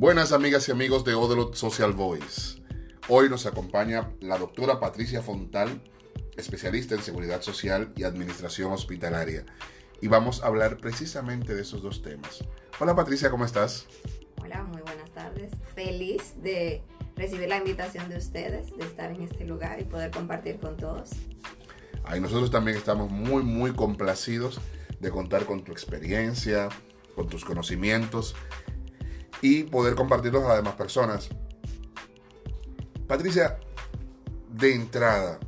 Buenas amigas y amigos de Odelot Social Voice. Hoy nos acompaña la doctora Patricia Fontal, especialista en seguridad social y administración hospitalaria. Y vamos a hablar precisamente de esos dos temas. Hola Patricia, ¿cómo estás? Hola, muy buenas tardes. Feliz de recibir la invitación de ustedes, de estar en este lugar y poder compartir con todos. Ahí nosotros también estamos muy, muy complacidos de contar con tu experiencia, con tus conocimientos y poder compartirlos a demás personas. Patricia, de entrada,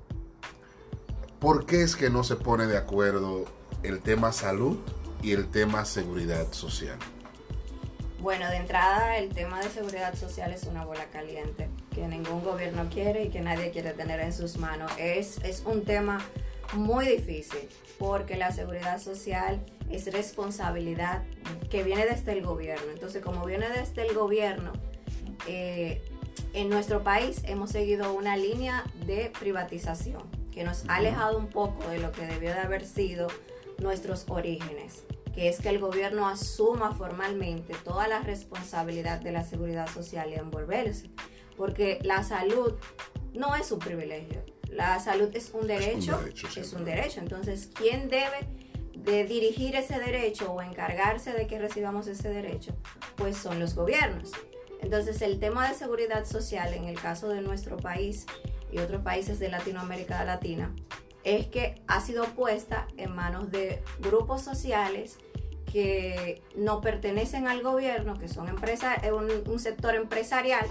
¿por qué es que no se pone de acuerdo el tema salud y el tema seguridad social? Bueno, de entrada el tema de seguridad social es una bola caliente que ningún gobierno quiere y que nadie quiere tener en sus manos. Es, es un tema muy difícil porque la seguridad social es responsabilidad que viene desde el gobierno. Entonces, como viene desde el gobierno, eh, en nuestro país hemos seguido una línea de privatización que nos ha alejado un poco de lo que debió de haber sido nuestros orígenes, que es que el gobierno asuma formalmente toda la responsabilidad de la seguridad social y envolverse, porque la salud no es un privilegio, la salud es un derecho, es un derecho. Entonces, ¿quién debe de dirigir ese derecho o encargarse de que recibamos ese derecho? Pues son los gobiernos. Entonces, el tema de seguridad social en el caso de nuestro país y otros países de Latinoamérica Latina es que ha sido puesta en manos de grupos sociales que no pertenecen al gobierno, que son empresas, un, un sector empresarial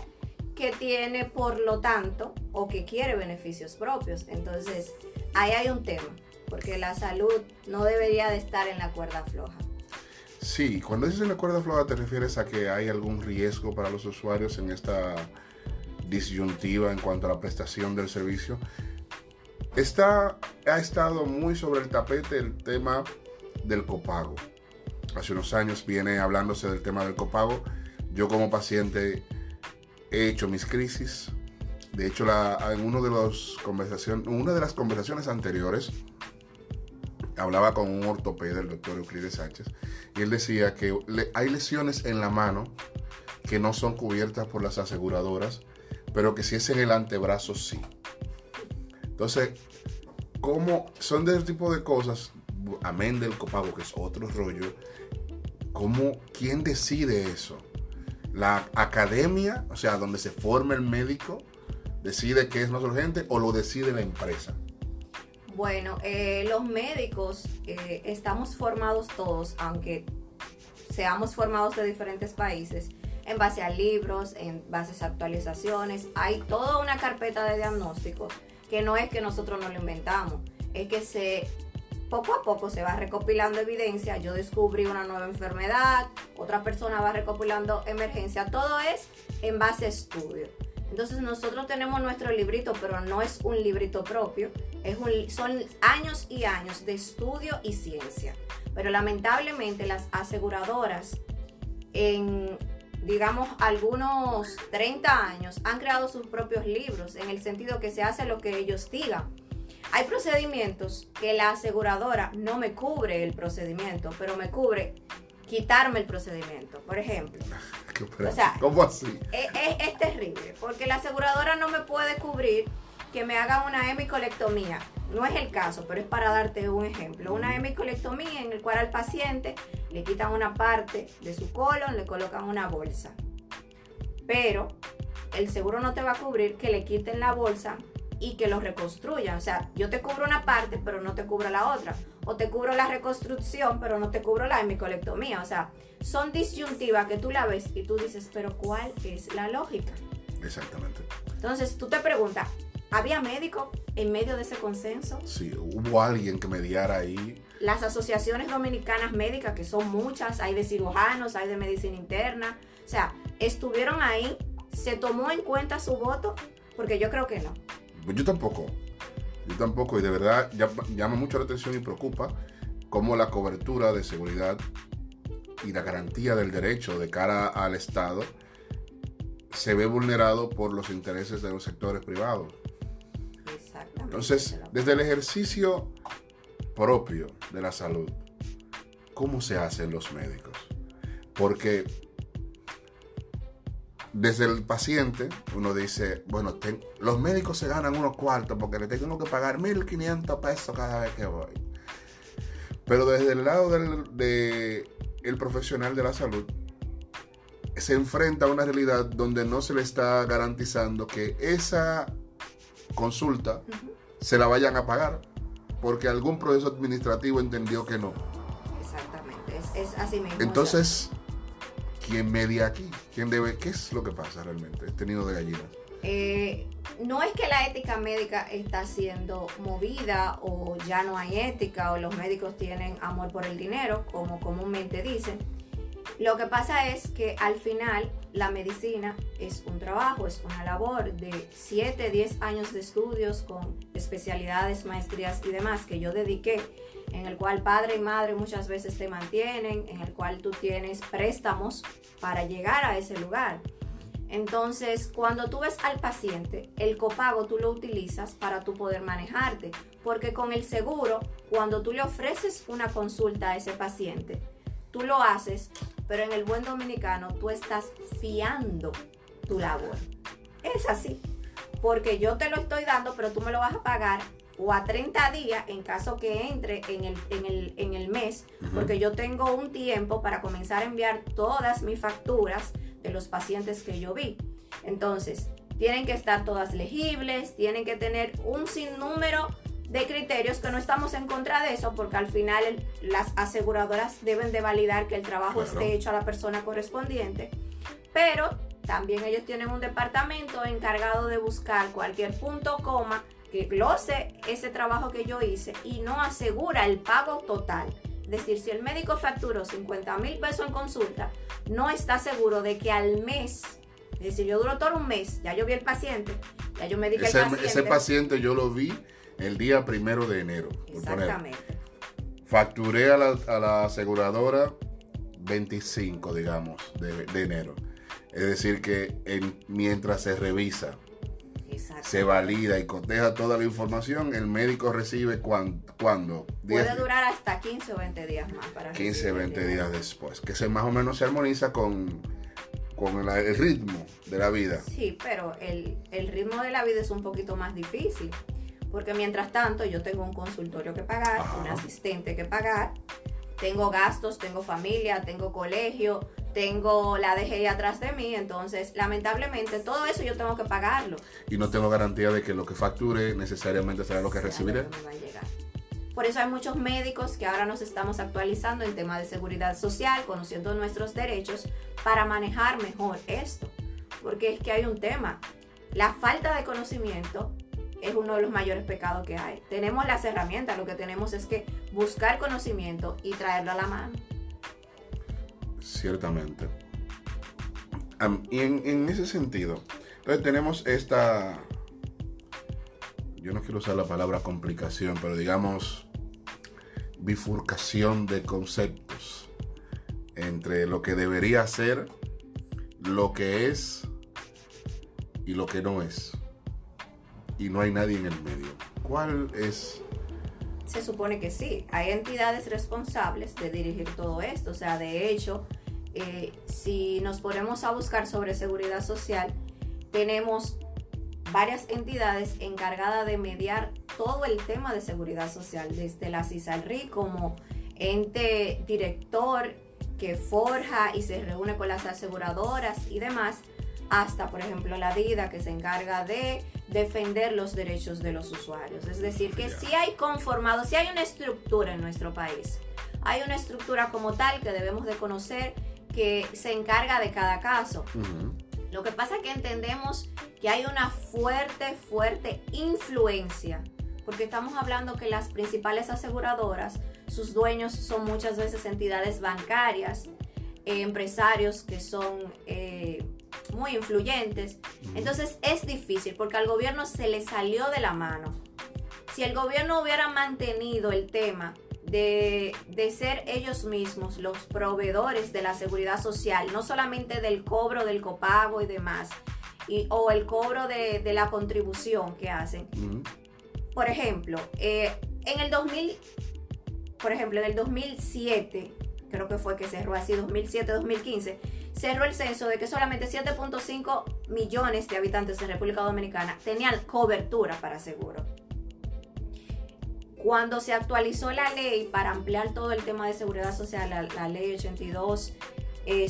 que tiene por lo tanto o que quiere beneficios propios. Entonces, ahí hay un tema, porque la salud no debería de estar en la cuerda floja. Sí, cuando dices en la cuerda floja te refieres a que hay algún riesgo para los usuarios en esta disyuntiva en cuanto a la prestación del servicio. Está, ha estado muy sobre el tapete el tema del copago. Hace unos años viene hablándose del tema del copago. Yo como paciente he hecho mis crisis. De hecho, en uno de los conversación, una de las conversaciones anteriores hablaba con un ortopeda, el doctor Euclides Sánchez, y él decía que hay lesiones en la mano que no son cubiertas por las aseguradoras, pero que si es en el antebrazo sí. Entonces, ¿cómo son de ese tipo de cosas, amén del copago, que es otro rollo, ¿cómo, quién decide eso? la academia, o sea, donde se forma el médico, decide qué es más urgente o lo decide la empresa? Bueno, eh, los médicos eh, estamos formados todos, aunque seamos formados de diferentes países, en base a libros, en base a actualizaciones. Hay toda una carpeta de diagnósticos que no es que nosotros no lo inventamos, es que se poco a poco se va recopilando evidencia. Yo descubrí una nueva enfermedad, otra persona va recopilando emergencia. Todo es en base a estudio. Entonces nosotros tenemos nuestro librito, pero no es un librito propio. Son años y años de estudio y ciencia. Pero lamentablemente las aseguradoras en digamos, algunos 30 años han creado sus propios libros en el sentido que se hace lo que ellos digan. Hay procedimientos que la aseguradora no me cubre el procedimiento, pero me cubre quitarme el procedimiento. Por ejemplo. ¿Cómo así? Es, terrible, porque la aseguradora no me puede cubrir que me haga una hemicolectomía. No es el caso, pero es para darte un ejemplo. Una hemicolectomía en el cual al paciente le quitan una parte de su colon, le colocan una bolsa. Pero el seguro no te va a cubrir que le quiten la bolsa y que lo reconstruyan. O sea, yo te cubro una parte, pero no te cubro la otra. O te cubro la reconstrucción, pero no te cubro la hemicolectomía. O sea, son disyuntivas que tú la ves y tú dices, pero ¿cuál es la lógica? Exactamente. Entonces tú te preguntas, ¿había médico en medio de ese consenso? Sí, hubo alguien que mediara ahí. Las asociaciones dominicanas médicas, que son muchas, hay de cirujanos, hay de medicina interna, o sea, estuvieron ahí, se tomó en cuenta su voto, porque yo creo que no. Pues yo tampoco. Yo tampoco. Y de verdad llama mucho la atención y preocupa cómo la cobertura de seguridad y la garantía del derecho de cara al Estado se ve vulnerado por los intereses de los sectores privados. Exactamente. Entonces, desde el ejercicio propio de la salud, ¿cómo se hacen los médicos? Porque desde el paciente, uno dice, bueno, los médicos se ganan unos cuartos porque le tengo que pagar 1.500 pesos cada vez que voy. Pero desde el lado del el profesional de la salud, se enfrenta a una realidad donde no se le está garantizando que esa consulta se la vayan a pagar porque algún proceso administrativo entendió que no. Exactamente, es, así mismo. Entonces, ¿quién media aquí? ¿Quién debe? ¿Qué es lo que pasa realmente? Este nido de gallinas. Eh, no es que la ética médica está siendo movida o ya no hay ética o los médicos tienen amor por el dinero, como comúnmente dicen. Lo que pasa es que al final la medicina es un trabajo, es una labor de 7, 10 años de estudios con especialidades, maestrías y demás que yo dediqué, en el cual padre y madre muchas veces te mantienen, en el cual tú tienes préstamos para llegar a ese lugar. Entonces, cuando tú ves al paciente, el copago tú lo utilizas para tú poder manejarte, porque con el seguro, cuando tú le ofreces una consulta a ese paciente, tú lo haces, pero en el buen dominicano tú estás fiando tu labor. Es así, porque yo te lo estoy dando, pero tú me lo vas a pagar o a 30 días en caso que entre en el, en el, en el mes, porque yo tengo un tiempo para comenzar a enviar todas mis facturas de los pacientes que yo vi. Entonces, tienen que estar todas legibles, tienen que tener un sinnúmero de criterios que no estamos en contra de eso porque al final las aseguradoras deben de validar que el trabajo esté hecho a la persona correspondiente, pero también ellos tienen un departamento encargado de buscar cualquier punto coma que glose ese trabajo que yo hice y no asegura el pago total. Es decir, si el médico facturó 50 mil pesos en consulta, no está seguro de que al mes, es decir, yo duro todo un mes, ya yo vi el paciente, ya yo me ese, el paciente. Ese paciente yo lo vi el día primero de enero. Exactamente. Facturé a la, aseguradora 25, digamos, de, enero. Es decir, que mientras se revisa, se valida y coteja toda la información, el médico recibe cuando. Puede durar hasta 15 o 20 días más para 15 o 20 días después, que se más o menos se armoniza con, con el, ritmo de la vida. Sí, pero el, el ritmo de la vida es un poquito más difícil, porque mientras tanto yo tengo un consultorio que pagar, un asistente que pagar, tengo gastos, tengo familia, tengo colegio, tengo la DGI atrás de mí, entonces lamentablemente todo eso yo tengo que pagarlo. Y no tengo garantía de que lo que facture necesariamente será lo que recibiré. Por eso hay muchos médicos que ahora nos estamos actualizando en tema de seguridad social, conociendo nuestros derechos para manejar mejor esto. Porque es que hay un tema. La falta de conocimiento es uno de los mayores pecados que hay. Tenemos las herramientas, lo que tenemos es que buscar conocimiento y traerlo a la mano. Ciertamente. y en, ese sentido, entonces tenemos esta, yo no quiero usar la palabra complicación, pero digamos bifurcación de conceptos entre lo que debería ser, lo que es y lo que no es y no hay nadie en el medio. ¿Cuál es? Se supone que sí, hay entidades responsables de dirigir todo esto. O sea, de hecho, eh, si nos ponemos a buscar sobre seguridad social, tenemos varias entidades encargadas de mediar todo el tema de seguridad social, desde la CISALRI como ente director que forja y se reúne con las aseguradoras y demás, hasta, por ejemplo, la DIDA que se encarga de defender los derechos de los usuarios. Es decir, que si hay conformado, si hay una estructura en nuestro país, hay una estructura como tal que debemos de conocer que se encarga de cada caso. Lo que pasa es que entendemos que hay una fuerte, fuerte influencia, porque estamos hablando que las principales aseguradoras, sus dueños son muchas veces entidades bancarias, eh, empresarios que son... Eh, muy influyentes. Entonces es difícil porque al gobierno se le salió de la mano. Si el gobierno hubiera mantenido el tema de, ser ellos mismos los proveedores de la seguridad social, no solamente del cobro del copago y demás, y, o el cobro de, la contribución que hacen. Por ejemplo, eh, en el 2000, por ejemplo, en el 2007, creo que fue que cerró así, 2007-2015, cerró el censo de que solamente 7.5 millones de habitantes en República Dominicana tenían cobertura para seguro. Cuando se actualizó la ley para ampliar todo el tema de seguridad social, la, ley 8201, eh,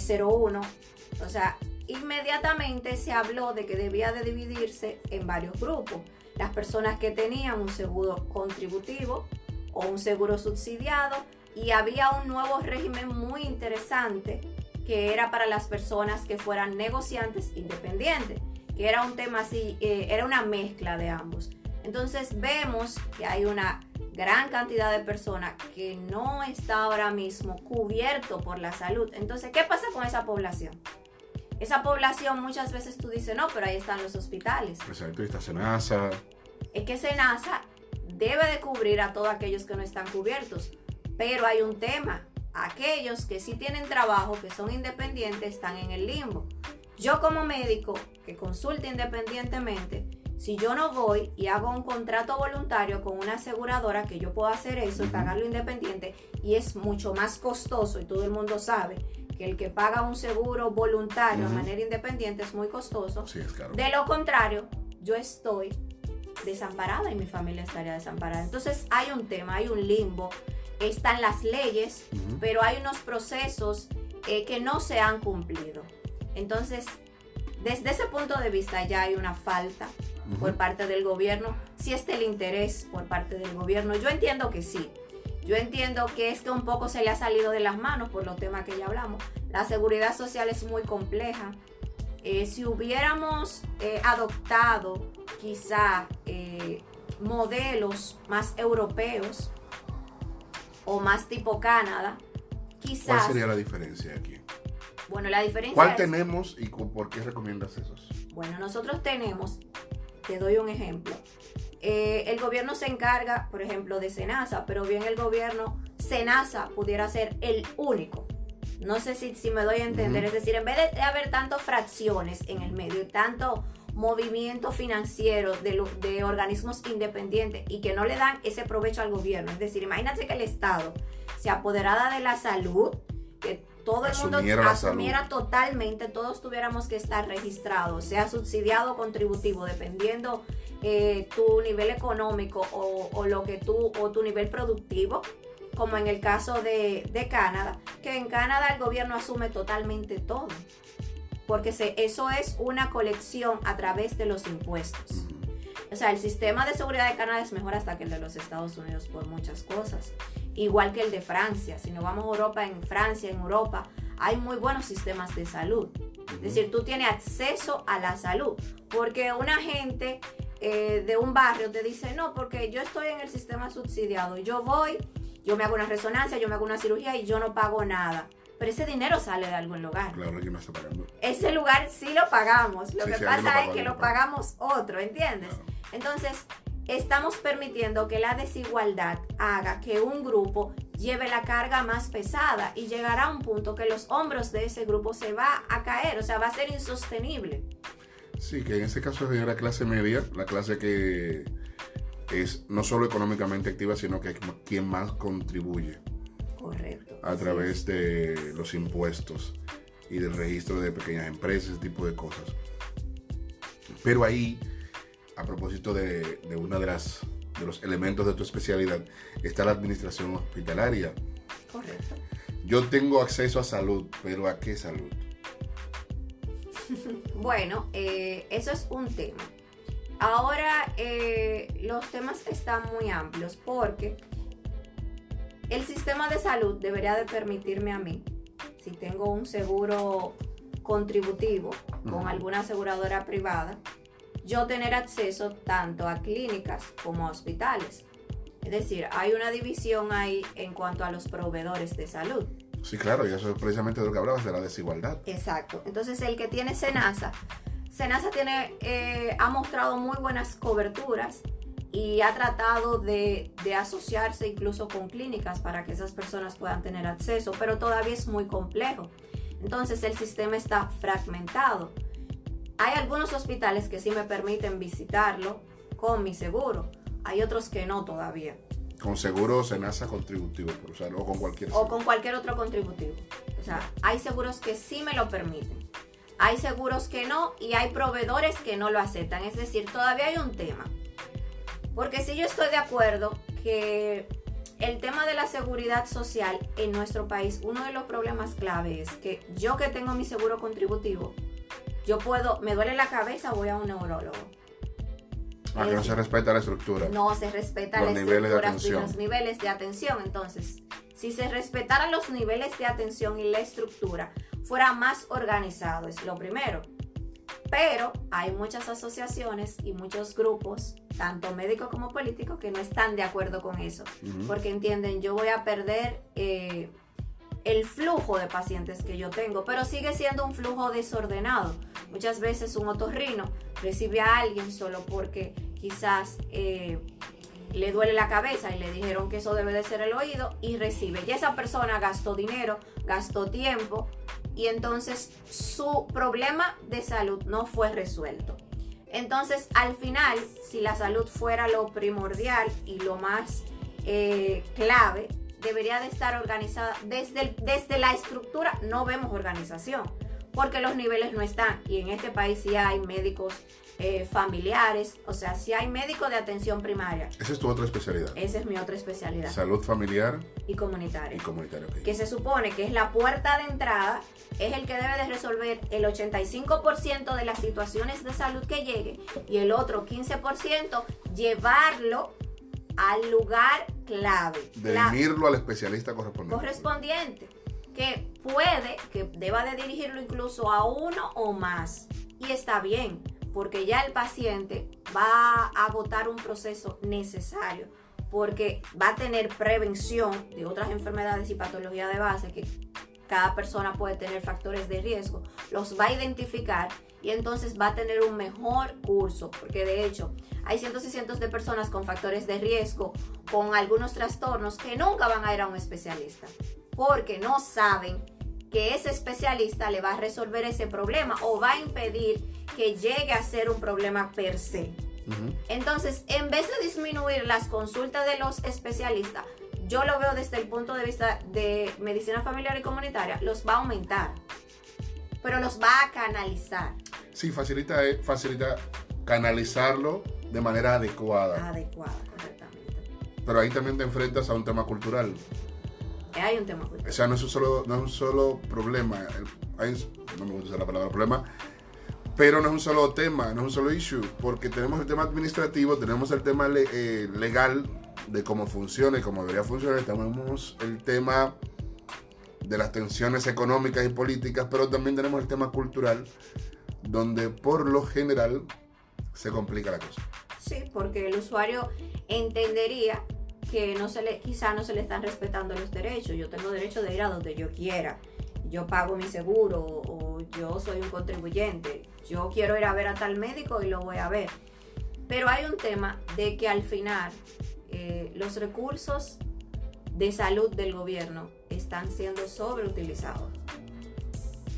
o sea, inmediatamente se habló de que debía de dividirse en varios grupos. Las personas que tenían un seguro contributivo o un seguro subsidiado y había un nuevo régimen muy interesante que era para las personas que fueran negociantes independientes, que era un tema así, eh, era una mezcla de ambos. Entonces vemos que hay una gran cantidad de personas que no está ahora mismo cubierto por la salud. Entonces, ¿qué pasa con esa población? Esa población muchas veces tú dices, no, pero ahí están los hospitales. Exacto, está Senasa. Es que Senasa debe de cubrir a todos aquellos que no están cubiertos. Pero hay un tema. Aquellos que sí tienen trabajo, que son independientes, están en el limbo. Yo como médico que consulte independientemente, si yo no voy y hago un contrato voluntario con una aseguradora, que yo puedo hacer eso y pagarlo independiente, y es mucho más costoso, y todo el mundo sabe que el que paga un seguro voluntario de manera independiente es muy costoso. De lo contrario, yo estoy desamparada y mi familia estaría desamparada. Entonces hay un tema, hay un limbo, están las leyes, pero hay unos procesos eh, que no se han cumplido. Entonces, desde ese punto de vista ya hay una falta por parte del gobierno, si es el interés por parte del gobierno. Yo entiendo que sí. Yo entiendo que es que un poco se le ha salido de las manos por los temas que ya hablamos. La seguridad social es muy compleja. Eh, si hubiéramos eh, adoptado quizá modelos más europeos o más tipo Canadá, quizás... ¿Cuál sería la diferencia aquí? Bueno, la diferencia ¿Cuál tenemos y por qué recomiendas esos? Bueno, nosotros tenemos te doy un ejemplo. Eh, el gobierno se encarga, por ejemplo, de Senasa, pero bien el gobierno, Senasa pudiera ser el único. No sé si, si me doy a entender. Es decir, en vez de, haber tantas fracciones en el medio y tanto movimiento financiero de, de organismos independientes y que no le dan ese provecho al gobierno. Es decir, imagínate que el Estado se apoderara de la salud, que todo el mundo asumiera totalmente, todos tuviéramos que estar registrados, sea subsidiado o contributivo, dependiendo eh, tu nivel económico o, lo que tú, o tu nivel productivo, como en el caso de, Canadá, que en Canadá el gobierno asume totalmente todo, porque se, eso es una colección a través de los impuestos. O sea, el sistema de seguridad de Canadá es mejor hasta que el de los Estados Unidos por muchas cosas igual que el de Francia. Si nos vamos a Europa, en Francia, en Europa, hay muy buenos sistemas de salud. Es decir, tú tienes acceso a la salud. Porque una gente eh, de un barrio te dice, no, porque yo estoy en el sistema subsidiado. Yo voy, yo me hago una resonancia, yo me hago una cirugía y yo no pago nada. Pero ese dinero sale de algún lugar. Claro, ¿quién me está pagando? Ese lugar sí lo pagamos. Lo que pasa es que lo pagamos otro, ¿entiendes? Entonces, estamos permitiendo que la desigualdad haga que un grupo lleve la carga más pesada y llegará a un punto que los hombros de ese grupo se va a caer, o sea, va a ser insostenible. Sí, que en ese caso es la clase media, la clase que es no solo económicamente activa, sino que es quien más contribuye. Correcto. A través de los impuestos y del registro de pequeñas empresas, ese tipo de cosas. Pero ahí a propósito de, de una de las de los elementos de tu especialidad está la administración hospitalaria. Correcto. Yo tengo acceso a salud, pero ¿a qué salud? bueno, eh, eso es un tema. Ahora eh, los temas están muy amplios porque el sistema de salud debería de permitirme a mí, si tengo un seguro contributivo con alguna aseguradora privada, yo tener acceso tanto a clínicas como a hospitales. Es decir, hay una división ahí en cuanto a los proveedores de salud. Sí, claro, y eso es precisamente de lo que hablabas, de la desigualdad. Exacto. Entonces, el que tiene Senasa, Senasa tiene, eh, ha mostrado muy buenas coberturas y ha tratado de, de, asociarse incluso con clínicas para que esas personas puedan tener acceso, pero todavía es muy complejo. Entonces, el sistema está fragmentado. Hay algunos hospitales que sí me permiten visitarlo con mi seguro. Hay otros que no todavía. Con seguro Senasa contributivo, por usarlo, o con cualquier O con cualquier otro contributivo. O sea, hay seguros que sí me lo permiten. Hay seguros que no y hay proveedores que no lo aceptan. Es decir, todavía hay un tema. Porque si yo estoy de acuerdo que el tema de la seguridad social en nuestro país, uno de los problemas clave es que yo que tengo mi seguro contributivo, yo puedo, me duele la cabeza, voy a un neurólogo. Ah, que no se respeta la estructura. No se respeta los la niveles estructura de atención. los niveles de atención. Entonces, si se respetaran los niveles de atención y la estructura, fuera más organizado, es lo primero. Pero hay muchas asociaciones y muchos grupos, tanto médicos como políticos, que no están de acuerdo con eso. Porque entienden, yo voy a perder eh, el flujo de pacientes que yo tengo, pero sigue siendo un flujo desordenado. Muchas veces un otorrino recibe a alguien solo porque quizás eh, le duele la cabeza y le dijeron que eso debe de ser el oído y recibe. Y esa persona gastó dinero, gastó tiempo y entonces su problema de salud no fue resuelto. Entonces, al final, si la salud fuera lo primordial y lo más eh, clave, debería de estar organizada desde, desde la estructura. No vemos organización porque los niveles no están. Y en este país sí hay médicos eh, familiares, o sea, sí hay médicos de atención primaria. Esa es tu otra especialidad. Esa es mi otra especialidad. Salud familiar Y comunitaria y comunitaria. ok. que se supone que es la puerta de entrada, es el que debe de resolver el 85% de las situaciones de salud que llegue y el otro 15% llevarlo al lugar clave. la- Derimirlo al especialista correspondiente. correspondiente, puede, que deba de dirigirlo incluso a uno o más. Y está bien, porque ya el paciente va a agotar un proceso necesario, porque va a tener prevención de otras enfermedades y patologías de base que cada persona puede tener factores de riesgo, los va a identificar y entonces va a tener un mejor curso, porque de hecho hay cientos y cientos de personas con factores de riesgo, con algunos trastornos que nunca van a ir a un especialista, porque no saben que ese especialista le va a resolver ese problema o va a impedir que llegue a ser un problema per se. Entonces, en vez de disminuir las consultas de los especialistas, yo lo veo desde el punto de vista de medicina familiar y comunitaria, los va a aumentar, pero los va a canalizar Sí, facilita, eh, facilita canalizarlo de manera adecuada. adecuada, correctamente. Pero ahí también te enfrentas a un tema cultural. Hay un tema O cultural. sea, no es un solo, no es un solo problema. Hay- no me gusta usar la palabra problema. Pero no es un solo tema, no es un solo issue. Porque tenemos el tema administrativo, tenemos el tema le- eh, legal de cómo funciona y cómo debería funcionar. Tenemos el tema de las tensiones económicas y políticas, pero también tenemos el tema cultural, donde por lo general se complica la cosa. Sí, porque el usuario entendería que no se le, quizá no se le están respetando los derechos. Yo tengo derecho de ir a donde yo quiera. Yo pago mi seguro o yo soy un contribuyente. Yo quiero ir a ver a tal médico y lo voy a ver. Pero hay un tema de que al final eh, los recursos de salud del gobierno están siendo sobreutilizados.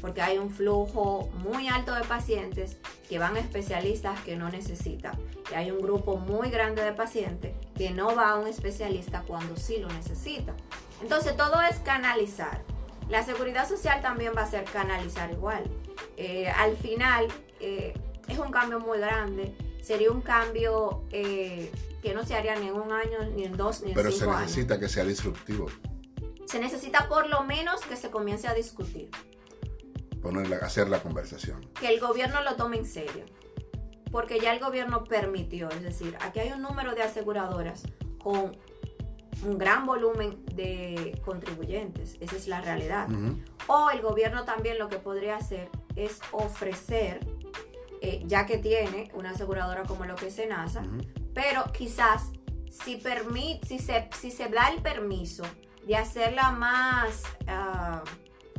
Porque hay un flujo muy alto de pacientes que van a especialistas que no necesitan. Y hay un grupo muy grande de pacientes que no va a un especialista cuando sí lo necesita. Entonces todo es canalizar. La seguridad social también va a ser canalizar igual. Eh, al final eh, es un cambio muy grande. Sería un cambio eh, que no se haría ni en un año, ni en dos, ni en Pero se cinco años. necesita que sea disruptivo. Se necesita por lo menos que se comience a discutir. Ponerla, hacer la conversación. que el gobierno lo tome en serio. Porque ya el gobierno permitió, es decir, aquí hay un número de aseguradoras con un gran volumen de contribuyentes, esa es la realidad. O el gobierno también lo que podría hacer es ofrecer, eh, ya que tiene una aseguradora como lo que es Senasa, pero quizás si, permi- si, se, si se da el permiso de hacerla más ah,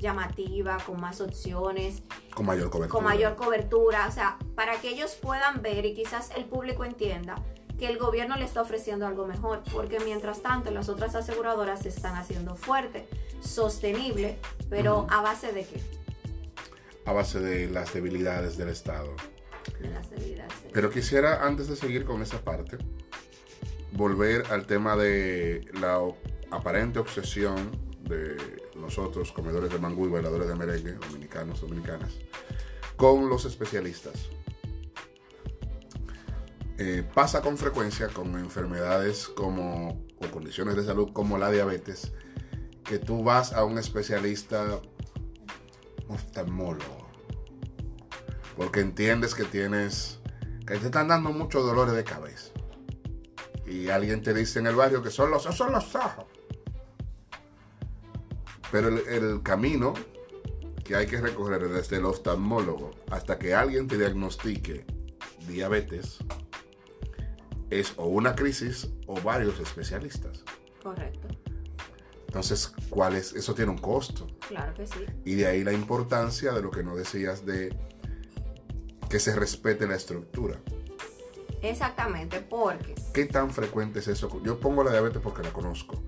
llamativa, con más opciones, Con mayor cobertura. con mayor cobertura, o sea, para que ellos puedan ver y quizás el público entienda que el gobierno le está ofreciendo algo mejor, porque mientras tanto las otras aseguradoras se están haciendo fuerte, sostenible, pero a base de qué? A base de las debilidades del Estado. De las debilidades. Pero quisiera, antes de seguir con esa parte, volver al tema de la aparente obsesión de nosotros, comedores de mangú y bailadores de merengue, dominicanos, dominicanas, con los especialistas. Eh, pasa con frecuencia con enfermedades como o condiciones de salud como la diabetes, que tú vas a un especialista oftalmólogo, porque entiendes que tienes, que te están dando muchos dolores de cabeza. Y alguien te dice en el barrio que son los, son los ojos. Pero el, el camino que hay que recorrer desde el oftalmólogo hasta que alguien te diagnostique diabetes es o una crisis o varios especialistas. Correcto. Entonces, ¿cuál es? Eso tiene un costo. Claro que sí. Y de ahí la importancia de lo que no decías de que se respete la estructura. Exactamente, porque ¿Qué tan frecuente es eso? Yo pongo la diabetes porque la conozco,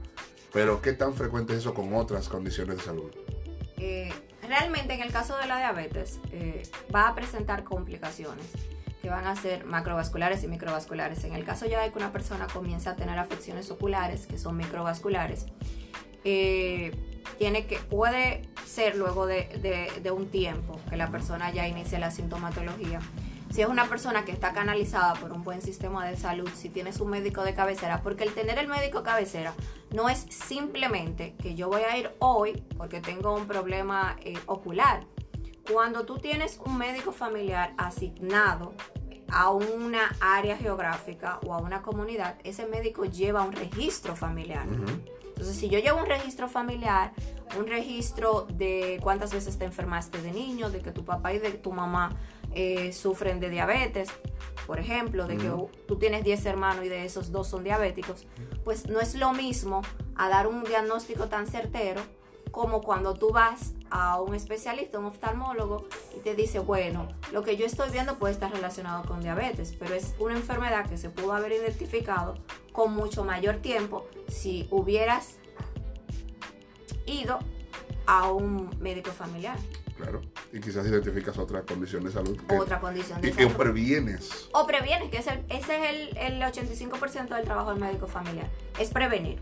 pero ¿qué tan frecuente es eso con otras condiciones de salud? eh, realmente en el caso de la diabetes eh, va a presentar complicaciones que van a ser macrovasculares y microvasculares. En el caso ya de que una persona comience a tener afecciones oculares, que son microvasculares, eh, tiene que, puede ser luego de, de- de un tiempo que la persona ya inicie la sintomatología. Si es una persona que está canalizada por un buen sistema de salud, si tiene su médico de cabecera, porque el tener el médico cabecera no es simplemente que yo voy a ir hoy porque tengo un problema eh, ocular. Cuando tú tienes un médico familiar asignado a una área geográfica o a una comunidad, ese médico lleva un registro familiar. Entonces, si yo llevo un registro familiar, un registro de cuántas veces te enfermaste de niño, de que tu papá y de tu mamá eh, sufren de diabetes, por ejemplo, de que tú tienes 10 hermanos y de esos dos son diabéticos, pues no es lo mismo a dar un diagnóstico tan certero como cuando tú vas a un especialista, un oftalmólogo, y te dice, bueno, lo que yo estoy viendo puede estar relacionado con diabetes, pero es una enfermedad que se pudo haber identificado con mucho mayor tiempo si hubieras ido a un médico familiar. Claro. Y quizás identificas otra condición de salud. que- Otra condición de y que salud. previenes. O previenes, que es el, ese es el, el 85% del trabajo del médico familiar. Es prevenir.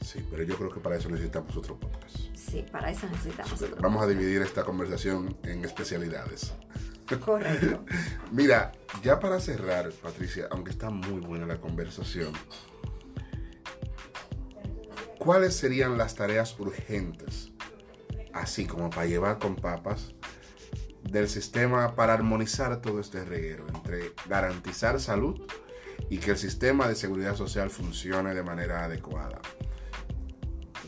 Sí, pero yo creo que para eso necesitamos otro podcast. Sí, para eso necesitamos otro. Vamos a dividir esta conversación en especialidades. Correcto. Mira, ya para cerrar, Patricia, aunque está muy buena la conversación, ¿cuáles serían las tareas urgentes, así como para llevar con papas, del sistema para armonizar todo este reguero entre garantizar salud y que el sistema de seguridad social funcione de manera adecuada?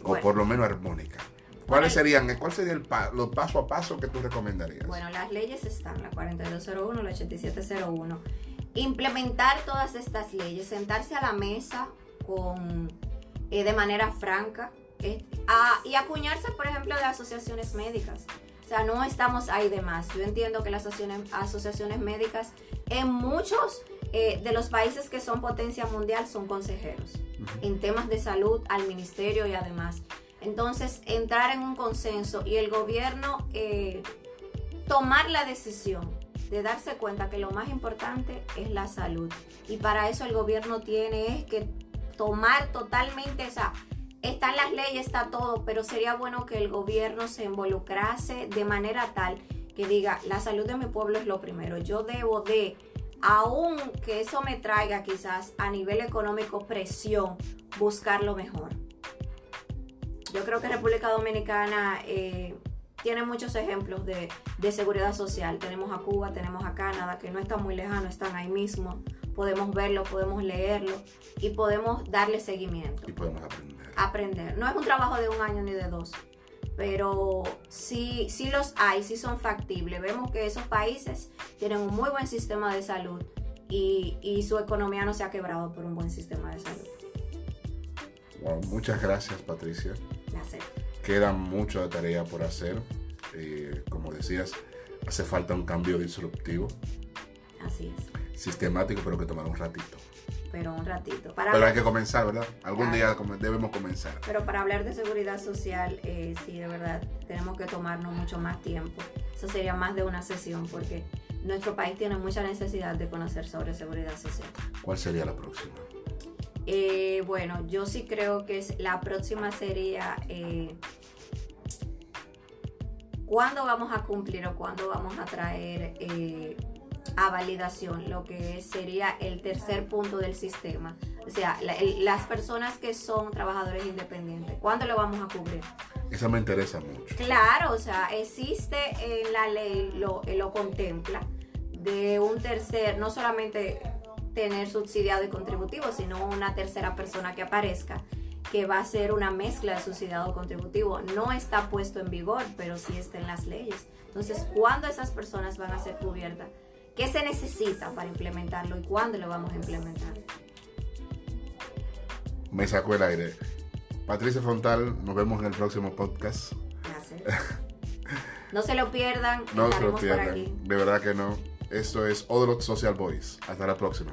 O por lo menos armónica. ¿Cuáles serían, cuál sería el pa- los paso a paso que tú recomendarías? Bueno, las leyes están, la 4201, la 8701. Implementar todas estas leyes, sentarse a la mesa con, eh, de manera franca eh, a- y acuñarse, por ejemplo, de asociaciones médicas. O sea, no estamos ahí de más. Yo entiendo que las asociaciones, asociaciones médicas en muchos eh, de los países que son potencia mundial son consejeros en temas de salud al ministerio y además. Entonces, entrar en un consenso y el gobierno eh, tomar la decisión de darse cuenta que lo más importante es la salud. Y para eso el gobierno tiene es que tomar totalmente, o sea, están las leyes, está todo, pero sería bueno que el gobierno se involucrase de manera tal que diga, la salud de mi pueblo es lo primero. Yo debo de, aun que eso me traiga quizás a nivel económico presión, buscar lo mejor. Yo creo que República Dominicana eh, tiene muchos ejemplos de, de seguridad social. Tenemos a Cuba, tenemos a Canadá, que no están muy lejanos, están ahí mismo. Podemos verlo, podemos leerlo y podemos darle seguimiento Y podemos aprender. aprender. No es un trabajo de un año ni de dos, pero sí, sí los hay, sí son factibles. Vemos que esos países tienen un muy buen sistema de salud y, y su economía no se ha quebrado por un buen sistema de salud. Wow, muchas gracias, Patricia. Placer. Queda mucha tarea por hacer. Eh, como decías, hace falta un cambio disruptivo, Así es. Sistemático, pero que tomará un ratito. Pero un ratito. Para Pero hay que comenzar, ¿verdad? Algún Claro. día debemos comenzar. Pero para hablar de seguridad social, eh, sí, de verdad, tenemos que tomarnos mucho más tiempo. Eso sería más de una sesión porque nuestro país tiene mucha necesidad de conocer sobre seguridad social. ¿Cuál sería la próxima? Eh, bueno, yo sí creo que la próxima sería eh, ¿cuándo vamos a cumplir o cuándo vamos a traer eh, a validación lo que sería el tercer punto del sistema? O sea, las personas que son trabajadores independientes, ¿cuándo lo vamos a cubrir? Esa me interesa mucho. Claro, o sea, existe en la ley, lo, lo contempla, de un tercer, no solamente tener subsidiado y contributivo, sino una tercera persona que aparezca que va a ser una mezcla de subsidiado contributivo. No está puesto en vigor, pero sí está en las leyes. Entonces, ¿cuándo esas personas van a ser cubiertas? ¿Qué se necesita para implementarlo y cuándo lo vamos a implementar? Me sacó el aire. Patricia Frontal, nos vemos en el próximo podcast. No se lo pierdan. No se lo pierdan. De verdad que no. Esto es Odolot Social Boys. Hasta la próxima.